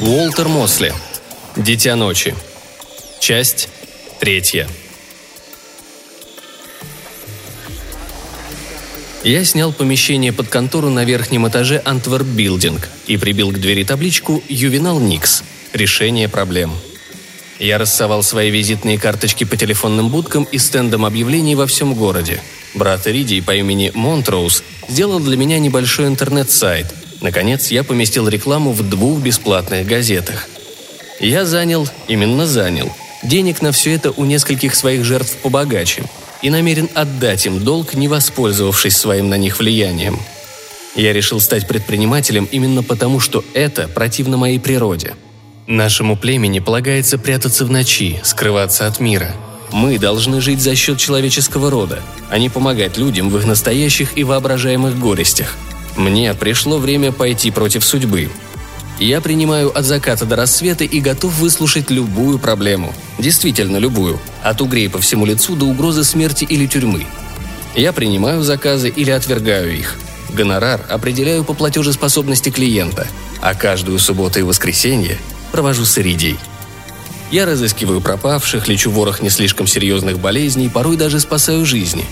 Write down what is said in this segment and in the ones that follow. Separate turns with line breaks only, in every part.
Уолтер Мосли. Дитя ночи. Часть третья. Я снял помещение под контору на верхнем этаже Антверп Билдинг и прибил к двери табличку «Ювенал Никс. Решение проблем». Я рассовал свои визитные карточки по телефонным будкам и стендам объявлений во всем городе. Брат Риди по имени Монтроуз сделал для меня небольшой интернет-сайт. Наконец, я поместил рекламу в двух бесплатных газетах. Я занял, именно занял, денег на все это у нескольких своих жертв побогаче и намерен отдать им долг, не воспользовавшись своим на них влиянием. Я решил стать предпринимателем именно потому, что это противно моей природе – Нашему племени полагается прятаться в ночи, скрываться от мира. Мы должны жить за счет человеческого рода, а не помогать людям в их настоящих и воображаемых горестях. Мне пришло время пойти против судьбы. Я принимаю от заката до рассвета и готов выслушать любую проблему. Действительно любую. От угрей по всему лицу до угрозы смерти или тюрьмы. Я принимаю заказы или отвергаю их. Гонорар определяю по платежеспособности клиента, а каждую субботу и воскресенье провожу с Иридией. Я разыскиваю пропавших, лечу ворох не слишком серьезных болезней, порой даже спасаю жизни.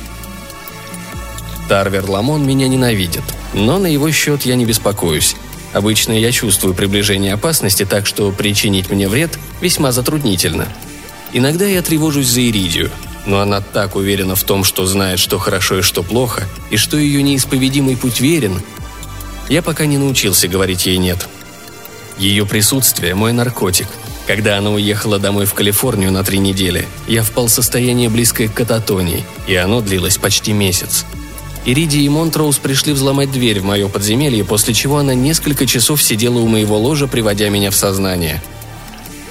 Тарвер Ламон меня ненавидит, но на его счет я не беспокоюсь. Обычно я чувствую приближение опасности, так что причинить мне вред весьма затруднительно. Иногда я тревожусь за Иридию, но она так уверена в том, что знает, что хорошо и что плохо, и что ее неисповедимый путь верен. Я пока не научился говорить ей «нет». Ее присутствие – мой наркотик. Когда она уехала домой в Калифорнию на три недели, я впал в состояние близкое к кататонии, и оно длилось почти месяц. Ириди и Монтроуз пришли взломать дверь в мое подземелье, после чего она несколько часов сидела у моего ложа, приводя меня в сознание.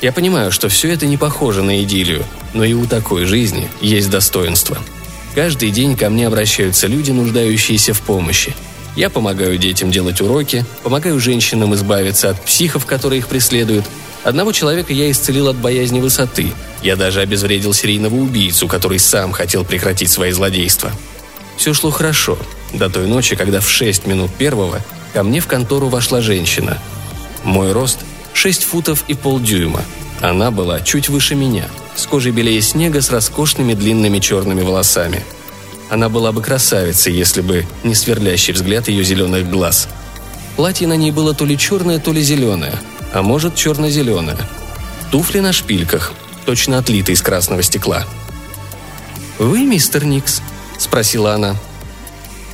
Я понимаю, что все это не похоже на идиллию, но и у такой жизни есть достоинство. Каждый день ко мне обращаются люди, нуждающиеся в помощи – я помогаю детям делать уроки, помогаю женщинам избавиться от психов, которые их преследуют. Одного человека я исцелил от боязни высоты. Я даже обезвредил серийного убийцу, который сам хотел прекратить свои злодейства. Все шло хорошо, до той ночи, когда в 6 минут первого ко мне в контору вошла женщина. Мой рост – 6 футов и полдюйма. Она была чуть выше меня, с кожей белее снега с роскошными длинными черными волосами – она была бы красавицей, если бы не сверлящий взгляд ее зеленых глаз. Платье на ней было то ли черное, то ли зеленое, а может черно-зеленое. Туфли на шпильках, точно отлиты из красного стекла. «Вы мистер Никс?» – спросила она.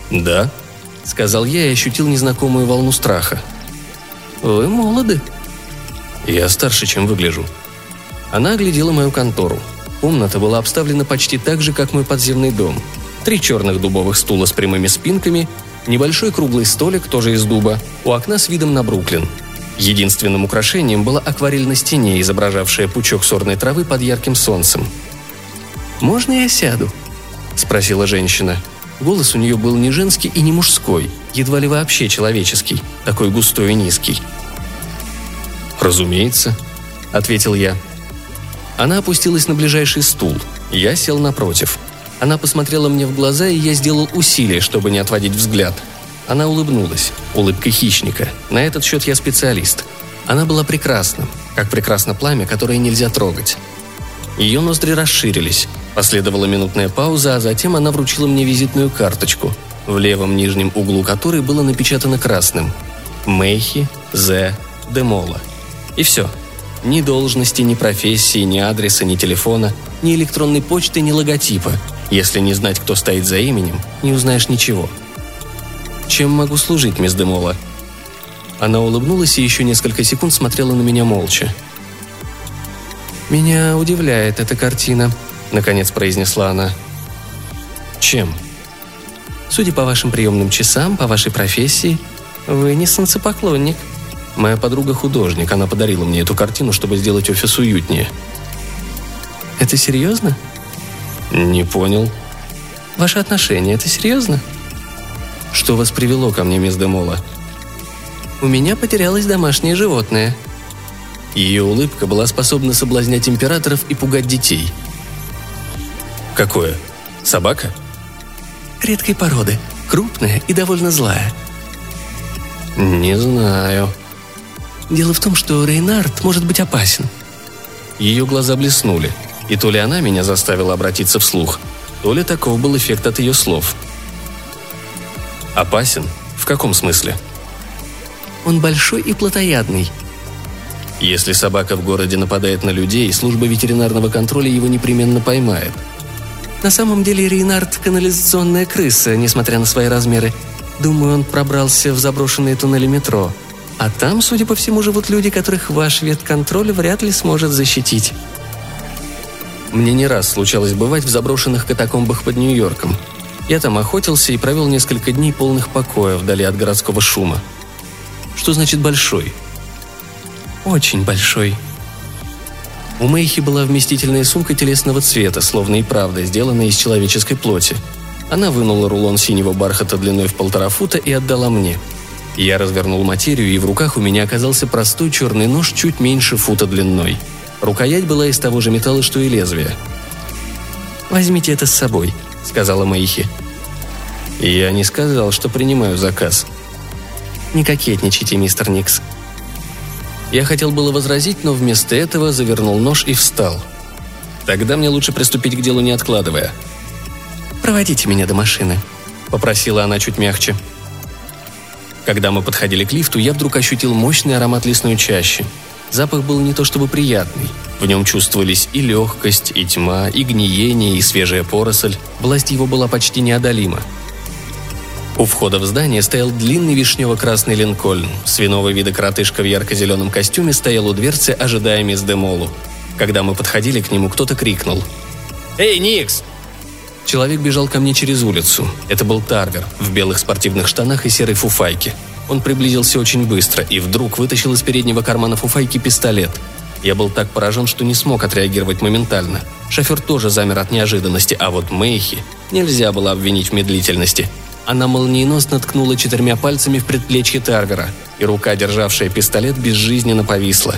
«Да», – сказал я и ощутил незнакомую волну страха. «Вы молоды». «Я старше, чем выгляжу». Она оглядела мою контору. Комната была обставлена почти так же, как мой подземный дом – три черных дубовых стула с прямыми спинками, небольшой круглый столик, тоже из дуба, у окна с видом на Бруклин. Единственным украшением была акварель на стене, изображавшая пучок сорной травы под ярким солнцем. «Можно я сяду?» – спросила женщина. Голос у нее был не женский и не мужской, едва ли вообще человеческий, такой густой и низкий.
«Разумеется», — ответил я.
Она опустилась на ближайший стул. Я сел напротив – она посмотрела мне в глаза, и я сделал усилие, чтобы не отводить взгляд. Она улыбнулась, улыбкой хищника. На этот счет я специалист. Она была прекрасна, как прекрасно пламя, которое нельзя трогать. Ее ноздри расширились. Последовала минутная пауза, а затем она вручила мне визитную карточку, в левом нижнем углу которой было напечатано красным «Мэйхи З. Демола». И все. Ни должности, ни профессии, ни адреса, ни телефона, ни электронной почты, ни логотипа – если не знать, кто стоит за именем, не узнаешь ничего. Чем могу служить, мисс Демола?» Она улыбнулась и еще несколько секунд смотрела на меня молча. «Меня удивляет эта картина», — наконец произнесла она. «Чем?» «Судя по вашим приемным часам, по вашей профессии, вы не солнцепоклонник». Моя подруга художник, она подарила мне эту картину, чтобы сделать офис уютнее. «Это серьезно?»
«Не понял».
«Ваши отношения – это серьезно?» «Что вас привело ко мне, мисс Демола?» «У меня потерялось домашнее животное». Ее улыбка была способна соблазнять императоров и пугать детей.
«Какое? Собака?»
«Редкой породы, крупная и довольно злая».
«Не знаю».
Дело в том, что Рейнард может быть опасен».
Ее глаза блеснули, и то ли она меня заставила обратиться вслух, то ли таков был эффект от ее слов. «Опасен? В каком смысле?»
«Он большой и плотоядный»,
если собака в городе нападает на людей, служба ветеринарного контроля его непременно поймает.
На самом деле Рейнард – канализационная крыса, несмотря на свои размеры. Думаю, он пробрался в заброшенные туннели метро. А там, судя по всему, живут люди, которых ваш ветконтроль вряд ли сможет защитить.
Мне не раз случалось бывать в заброшенных катакомбах под Нью-Йорком. Я там охотился и провел несколько дней полных покоя вдали от городского шума. Что значит «большой»?
Очень большой.
У Мэйхи была вместительная сумка телесного цвета, словно и правда, сделанная из человеческой плоти. Она вынула рулон синего бархата длиной в полтора фута и отдала мне. Я развернул материю, и в руках у меня оказался простой черный нож чуть меньше фута длиной. Рукоять была из того же металла, что и лезвие.
«Возьмите это с собой», — сказала Мэйхи.
«Я не сказал, что принимаю заказ».
«Не кокетничайте, мистер Никс»,
я хотел было возразить, но вместо этого завернул нож и встал. Тогда мне лучше приступить к делу, не откладывая.
«Проводите меня до машины», —
попросила она чуть мягче. Когда мы подходили к лифту, я вдруг ощутил мощный аромат лесной чащи. Запах был не то чтобы приятный. В нем чувствовались и легкость, и тьма, и гниение, и свежая поросль. Власть его была почти неодолима. У входа в здание стоял длинный вишнево-красный линкольн. Свиного вида коротышка в ярко-зеленом костюме стоял у дверцы, ожидая мисс Демолу. Когда мы подходили к нему, кто-то крикнул. «Эй, Никс!» Человек бежал ко мне через улицу. Это был Тарвер, в белых спортивных штанах и серой фуфайке. Он приблизился очень быстро и вдруг вытащил из переднего кармана фуфайки пистолет. Я был так поражен, что не смог отреагировать моментально. Шофер тоже замер от неожиданности, а вот Мэйхи нельзя было обвинить в медлительности – она молниеносно ткнула четырьмя пальцами в предплечье Тарвера, и рука, державшая пистолет, безжизненно повисла.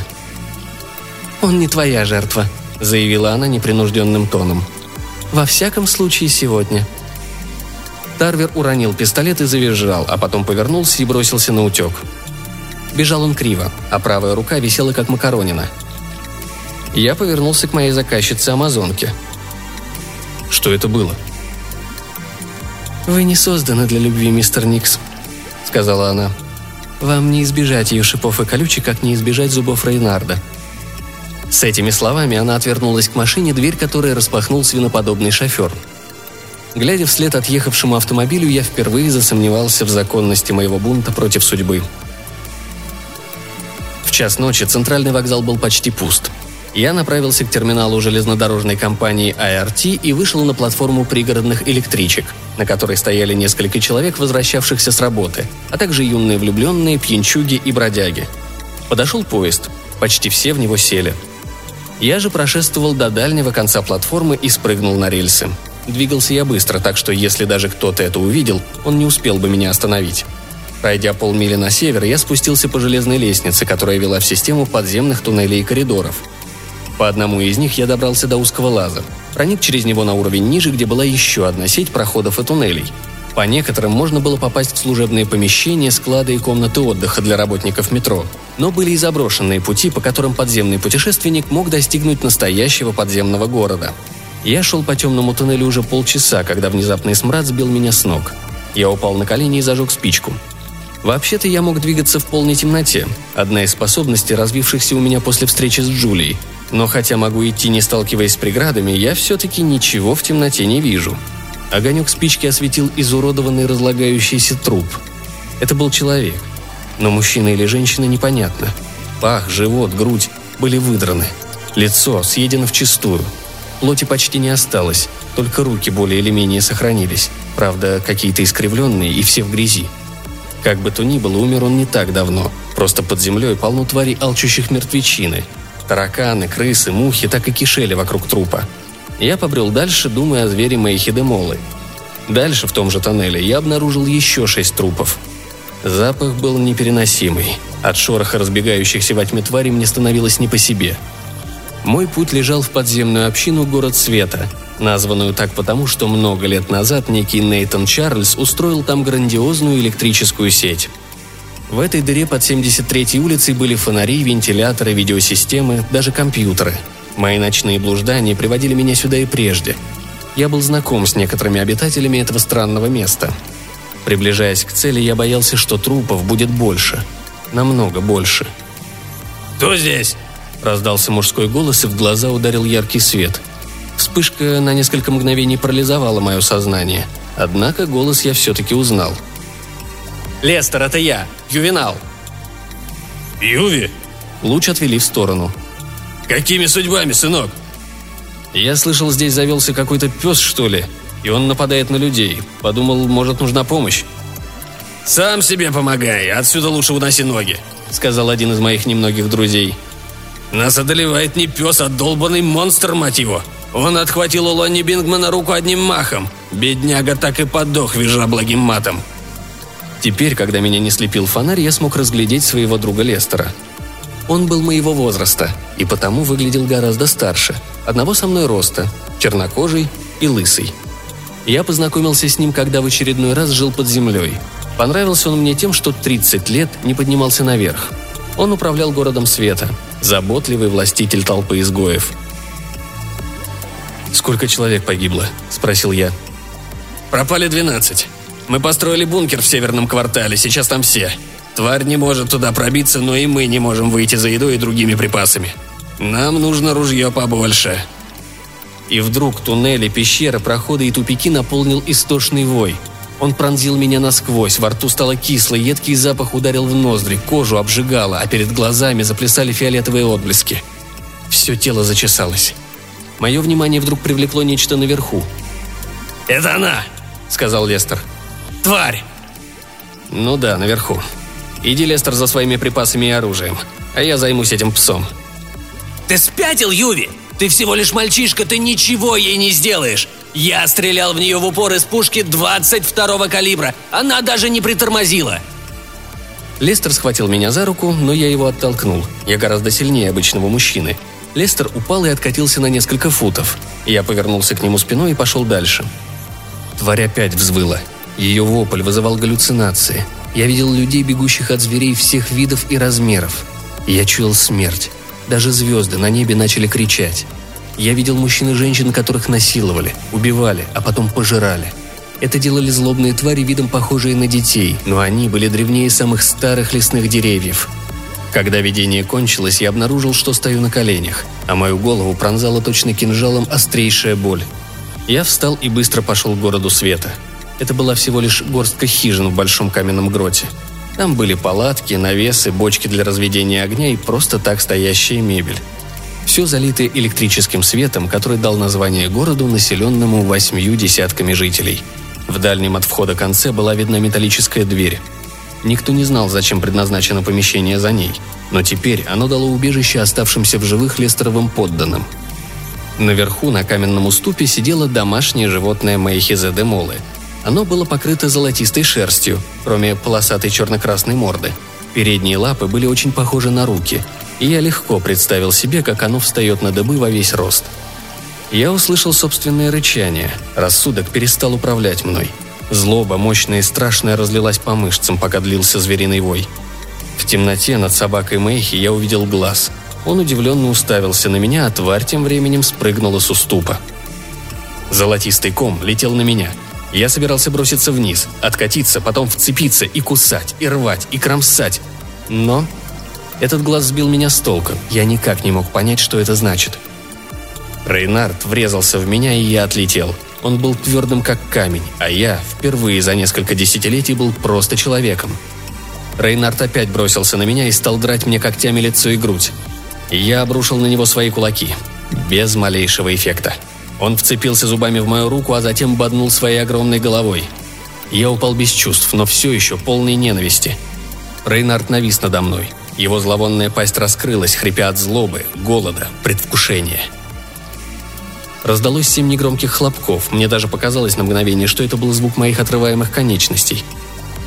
«Он не твоя жертва», —
заявила она непринужденным тоном.
«Во всяком случае, сегодня».
Тарвер уронил пистолет и завизжал, а потом повернулся и бросился на утек. Бежал он криво, а правая рука висела как макаронина. Я повернулся к моей заказчице-амазонке. Что это было?
«Вы не созданы для любви, мистер Никс», — сказала она. «Вам не избежать ее шипов и колючек, как не избежать зубов Рейнарда».
С этими словами она отвернулась к машине, дверь которой распахнул свиноподобный шофер. Глядя вслед отъехавшему автомобилю, я впервые засомневался в законности моего бунта против судьбы. В час ночи центральный вокзал был почти пуст — я направился к терминалу железнодорожной компании IRT и вышел на платформу пригородных электричек, на которой стояли несколько человек, возвращавшихся с работы, а также юные влюбленные, пьянчуги и бродяги. Подошел поезд. Почти все в него сели. Я же прошествовал до дальнего конца платформы и спрыгнул на рельсы. Двигался я быстро, так что если даже кто-то это увидел, он не успел бы меня остановить. Пройдя полмили на север, я спустился по железной лестнице, которая вела в систему подземных туннелей и коридоров – по одному из них я добрался до узкого лаза. Проник через него на уровень ниже, где была еще одна сеть проходов и туннелей. По некоторым можно было попасть в служебные помещения, склады и комнаты отдыха для работников метро. Но были и заброшенные пути, по которым подземный путешественник мог достигнуть настоящего подземного города. Я шел по темному туннелю уже полчаса, когда внезапный смрад сбил меня с ног. Я упал на колени и зажег спичку. Вообще-то я мог двигаться в полной темноте. Одна из способностей, развившихся у меня после встречи с Джулией. Но хотя могу идти, не сталкиваясь с преградами, я все-таки ничего в темноте не вижу. Огонек спички осветил изуродованный разлагающийся труп. Это был человек. Но мужчина или женщина непонятно. Пах, живот, грудь были выдраны. Лицо съедено вчистую. Плоти почти не осталось, только руки более или менее сохранились. Правда, какие-то искривленные и все в грязи. Как бы то ни было, умер он не так давно. Просто под землей полно тварей, алчущих мертвечины. Тараканы, крысы, мухи так и кишели вокруг трупа. Я побрел дальше, думая о звере Мэйхидемолы. Дальше, в том же тоннеле, я обнаружил еще шесть трупов. Запах был непереносимый. От шороха разбегающихся во тьме тварей мне становилось не по себе. Мой путь лежал в подземную общину «Город Света», названную так потому, что много лет назад некий Нейтан Чарльз устроил там грандиозную электрическую сеть. В этой дыре под 73-й улицей были фонари, вентиляторы, видеосистемы, даже компьютеры. Мои ночные блуждания приводили меня сюда и прежде. Я был знаком с некоторыми обитателями этого странного места. Приближаясь к цели, я боялся, что трупов будет больше. Намного больше.
«Кто здесь?»
Раздался мужской голос, и в глаза ударил яркий свет. Вспышка на несколько мгновений парализовала мое сознание. Однако голос я все-таки узнал. «Лестер, это я! Ювенал!»
«Юви?»
Луч отвели в сторону.
«Какими судьбами, сынок?»
«Я слышал, здесь завелся какой-то пес, что ли, и он нападает на людей. Подумал, может, нужна помощь».
«Сам себе помогай, отсюда лучше уноси ноги», — сказал один из моих немногих друзей. Нас одолевает не пес, а долбанный монстр, мать его. Он отхватил у Лонни Бингмана руку одним махом. Бедняга так и подох, визжа благим матом.
Теперь, когда меня не слепил фонарь, я смог разглядеть своего друга Лестера. Он был моего возраста и потому выглядел гораздо старше. Одного со мной роста, чернокожий и лысый. Я познакомился с ним, когда в очередной раз жил под землей. Понравился он мне тем, что 30 лет не поднимался наверх. Он управлял городом света, заботливый властитель толпы изгоев. «Сколько человек погибло?» – спросил я.
«Пропали двенадцать. Мы построили бункер в северном квартале, сейчас там все. Тварь не может туда пробиться, но и мы не можем выйти за едой и другими припасами. Нам нужно ружье побольше».
И вдруг туннели, пещеры, проходы и тупики наполнил истошный вой – он пронзил меня насквозь, во рту стало кисло, едкий запах ударил в ноздри, кожу обжигало, а перед глазами заплясали фиолетовые отблески. Все тело зачесалось. Мое внимание вдруг привлекло нечто наверху.
«Это она!» — сказал Лестер. «Тварь!»
«Ну да, наверху. Иди, Лестер, за своими припасами и оружием, а я займусь этим псом».
«Ты спятил, Юви? Ты всего лишь мальчишка, ты ничего ей не сделаешь! Я стрелял в нее в упор из пушки 22-го калибра. Она даже не притормозила.
Лестер схватил меня за руку, но я его оттолкнул. Я гораздо сильнее обычного мужчины. Лестер упал и откатился на несколько футов. Я повернулся к нему спиной и пошел дальше. Тварь опять взвыла. Ее вопль вызывал галлюцинации. Я видел людей, бегущих от зверей всех видов и размеров. Я чуял смерть. Даже звезды на небе начали кричать. Я видел мужчин и женщин, которых насиловали, убивали, а потом пожирали. Это делали злобные твари, видом похожие на детей, но они были древнее самых старых лесных деревьев. Когда видение кончилось, я обнаружил, что стою на коленях, а мою голову пронзала точно кинжалом острейшая боль. Я встал и быстро пошел к городу света. Это была всего лишь горстка хижин в большом каменном гроте. Там были палатки, навесы, бочки для разведения огня и просто так стоящая мебель. Все залито электрическим светом, который дал название городу, населенному восьмью десятками жителей. В дальнем от входа конце была видна металлическая дверь. Никто не знал, зачем предназначено помещение за ней, но теперь оно дало убежище оставшимся в живых Лестеровым подданным. Наверху на каменном уступе сидело домашнее животное Мэйхизе де Молы. Оно было покрыто золотистой шерстью, кроме полосатой черно-красной морды. Передние лапы были очень похожи на руки, и я легко представил себе, как оно встает на дыбы во весь рост. Я услышал собственное рычание. Рассудок перестал управлять мной. Злоба, мощная и страшная, разлилась по мышцам, пока длился звериный вой. В темноте над собакой Мэйхи я увидел глаз. Он удивленно уставился на меня, а тварь тем временем спрыгнула с уступа. Золотистый ком летел на меня. Я собирался броситься вниз, откатиться, потом вцепиться и кусать, и рвать, и кромсать. Но этот глаз сбил меня с толка. Я никак не мог понять, что это значит. Рейнард врезался в меня, и я отлетел. Он был твердым, как камень, а я впервые за несколько десятилетий был просто человеком. Рейнард опять бросился на меня и стал драть мне когтями лицо и грудь. Я обрушил на него свои кулаки. Без малейшего эффекта. Он вцепился зубами в мою руку, а затем боднул своей огромной головой. Я упал без чувств, но все еще полный ненависти. Рейнард навис надо мной – его зловонная пасть раскрылась, хрипя от злобы, голода, предвкушения. Раздалось семь негромких хлопков. Мне даже показалось на мгновение, что это был звук моих отрываемых конечностей.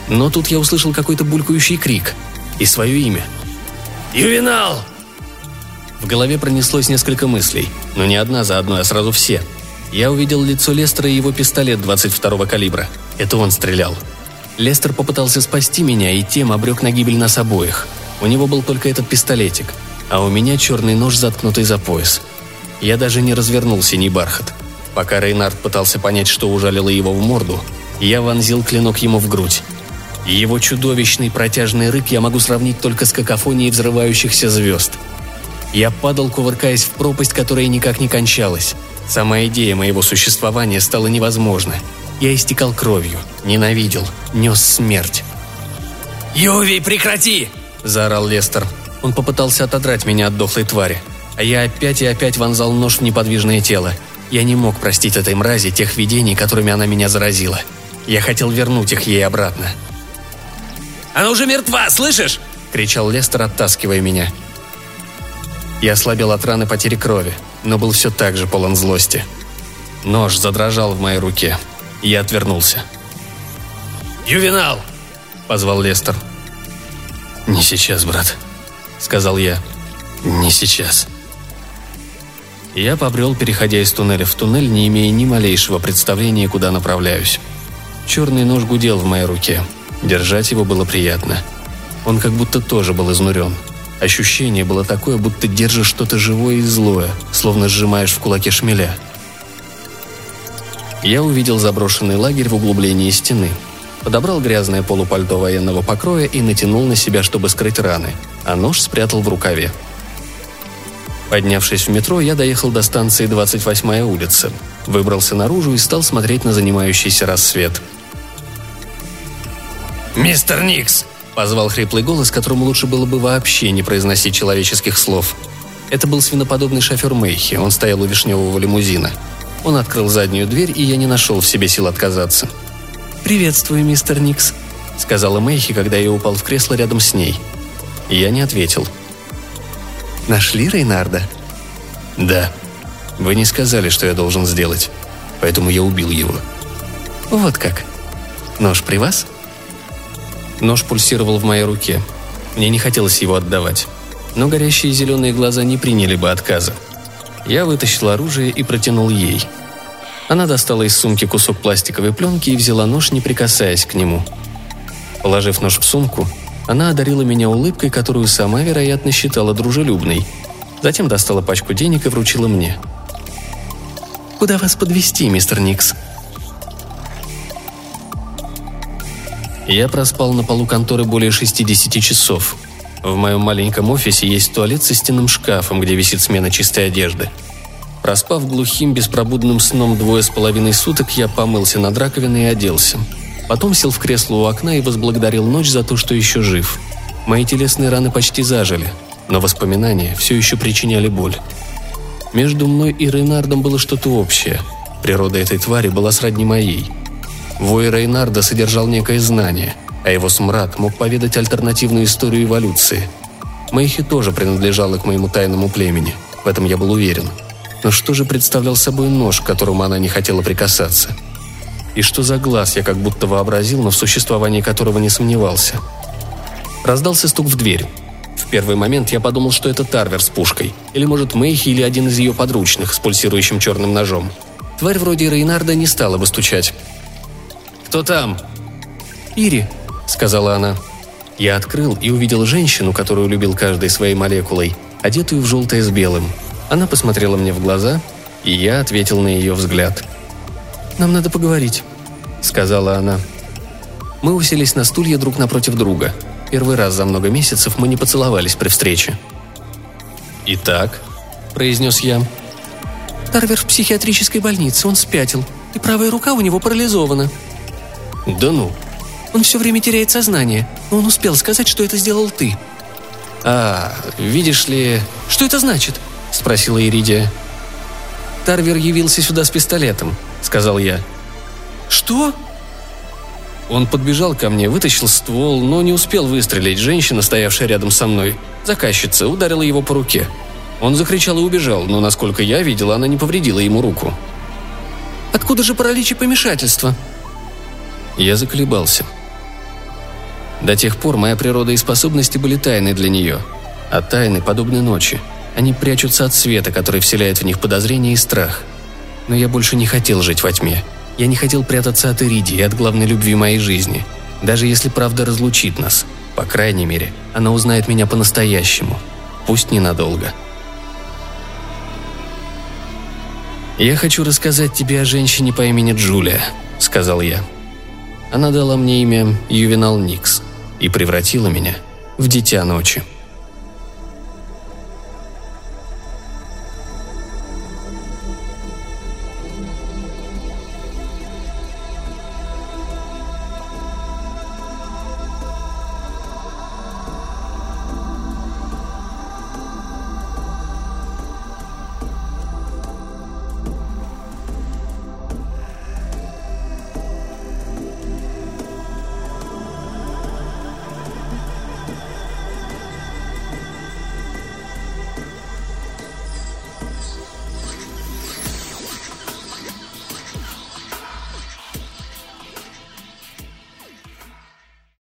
Но тут я услышал какой-то булькающий крик. И свое имя.
«Ювенал!»
В голове пронеслось несколько мыслей, но не одна за одной, а сразу все. Я увидел лицо Лестера и его пистолет 22-го калибра. Это он стрелял. Лестер попытался спасти меня и тем обрек на гибель нас обоих. У него был только этот пистолетик, а у меня черный нож, заткнутый за пояс. Я даже не развернул синий бархат. Пока Рейнард пытался понять, что ужалило его в морду, я вонзил клинок ему в грудь. Его чудовищный протяжный рык я могу сравнить только с какофонией взрывающихся звезд. Я падал, кувыркаясь в пропасть, которая никак не кончалась. Сама идея моего существования стала невозможна. Я истекал кровью, ненавидел, нес смерть.
«Юви, прекрати!» – заорал Лестер.
Он попытался отодрать меня от дохлой твари, а я опять и опять вонзал нож в неподвижное тело. Я не мог простить этой мрази тех видений, которыми она меня заразила. Я хотел вернуть их ей обратно.
«Она уже мертва, слышишь?»
– кричал Лестер, оттаскивая меня. Я ослабел от раны потери крови, но был все так же полон злости. Нож задрожал в моей руке. Я отвернулся.
«Ювенал!»
– позвал Лестер. «Не сейчас, брат», – сказал я. «Не сейчас». Я побрел, переходя из туннеля в туннель, не имея ни малейшего представления, куда направляюсь. Черный нож гудел в моей руке. Держать его было приятно. Он как будто тоже был изнурен. Ощущение было такое, будто держишь что-то живое и злое, словно сжимаешь в кулаке шмеля. Я увидел заброшенный лагерь в углублении стены. Подобрал грязное полупальто военного покроя и натянул на себя, чтобы скрыть раны, а нож спрятал в рукаве. Поднявшись в метро, я доехал до станции 28-я улица, выбрался наружу и стал смотреть на занимающийся рассвет.
«Мистер Никс!»
– позвал хриплый голос, которому лучше было бы вообще не произносить человеческих слов. Это был свиноподобный шофер Мэйхи, он стоял у вишневого лимузина. Он открыл заднюю дверь, и я не нашел в себе сил отказаться. «Приветствую, мистер Никс», – сказала Мэйхи, когда я упал в кресло рядом с ней. Я не ответил – Нашли Рейнарда?» «Да. Вы не сказали, что я должен сделать. Поэтому я убил его». «Вот как. Нож при вас?» Нож пульсировал в моей руке. Мне не хотелось его отдавать. Но горящие зеленые глаза не приняли бы отказа. Я вытащил оружие и протянул ей. Она достала из сумки кусок пластиковой пленки и взяла нож, не прикасаясь к нему. Положив нож в сумку, она одарила меня улыбкой, которую сама, вероятно, считала дружелюбной. Затем достала пачку денег и вручила мне. «Куда вас подвести, мистер Никс?» Я проспал на полу конторы более 60 часов. В моем маленьком офисе есть туалет со стенным шкафом, где висит смена чистой одежды. Проспав глухим, беспробудным сном двое с половиной суток, я помылся над раковиной и оделся. Потом сел в кресло у окна и возблагодарил ночь за то, что еще жив. Мои телесные раны почти зажили, но воспоминания все еще причиняли боль. Между мной и Рейнардом было что-то общее. Природа этой твари была сродни моей. Вой Рейнарда содержал некое знание, а его смрад мог поведать альтернативную историю эволюции. Мэйхи тоже принадлежала к моему тайному племени, в этом я был уверен. Но что же представлял собой нож, к которому она не хотела прикасаться – и что за глаз я как будто вообразил, но в существовании которого не сомневался. Раздался стук в дверь. В первый момент я подумал, что это Тарвер с пушкой. Или, может, Мэйхи или один из ее подручных с пульсирующим черным ножом. Тварь вроде Рейнарда не стала бы стучать.
«Кто там?»
«Ири», — сказала она. Я открыл и увидел женщину, которую любил каждой своей молекулой, одетую в желтое с белым. Она посмотрела мне в глаза, и я ответил на ее взгляд — «Нам надо поговорить», — сказала она. Мы уселись на стулья друг напротив друга. Первый раз за много месяцев мы не поцеловались при встрече.
«Итак», — произнес я.
«Тарвер в психиатрической больнице, он спятил, и правая рука у него парализована».
«Да ну».
«Он все время теряет сознание, но он успел сказать, что это сделал ты».
«А, видишь ли...»
«Что это значит?»
— спросила Иридия.
Тарвер явился сюда с пистолетом сказал я.
«Что?»
Он подбежал ко мне, вытащил ствол, но не успел выстрелить. Женщина, стоявшая рядом со мной, заказчица, ударила его по руке. Он закричал и убежал, но, насколько я видела, она не повредила ему руку. «Откуда же паралич и помешательство?» Я заколебался. До тех пор моя природа и способности были тайны для нее. А тайны подобны ночи. Они прячутся от света, который вселяет в них подозрение и страх – но я больше не хотел жить во тьме. Я не хотел прятаться от Ириди и от главной любви моей жизни.
Даже если правда разлучит нас, по крайней мере, она узнает меня по-настоящему, пусть ненадолго. «Я хочу рассказать тебе о женщине по имени Джулия», — сказал я. Она дала мне имя Ювенал Никс и превратила меня в дитя ночи.